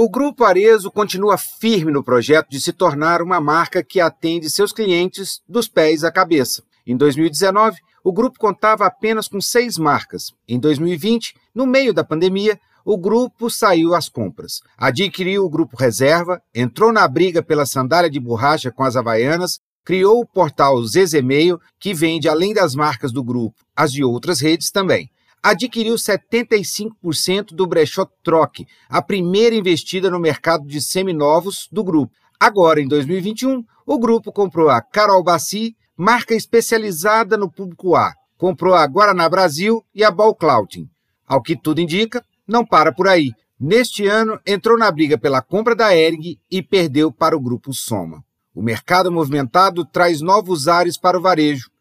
O Grupo Arezo continua firme no projeto de se tornar uma marca que atende seus clientes dos pés à cabeça. Em 2019, o grupo contava apenas com seis marcas. Em 2020, no meio da pandemia, o grupo saiu às compras. Adquiriu o Grupo Reserva, entrou na briga pela sandália de borracha com as Havaianas, criou o portal Zezemail, que vende, além das marcas do grupo, as de outras redes também adquiriu 75% do brechó Troque, a primeira investida no mercado de seminovos do grupo. Agora, em 2021, o grupo comprou a Carol Bassi, marca especializada no público A. Comprou a Guaraná Brasil e a Balclouting. Ao que tudo indica, não para por aí. Neste ano, entrou na briga pela compra da Ering e perdeu para o grupo Soma. O mercado movimentado traz novos ares para o varejo.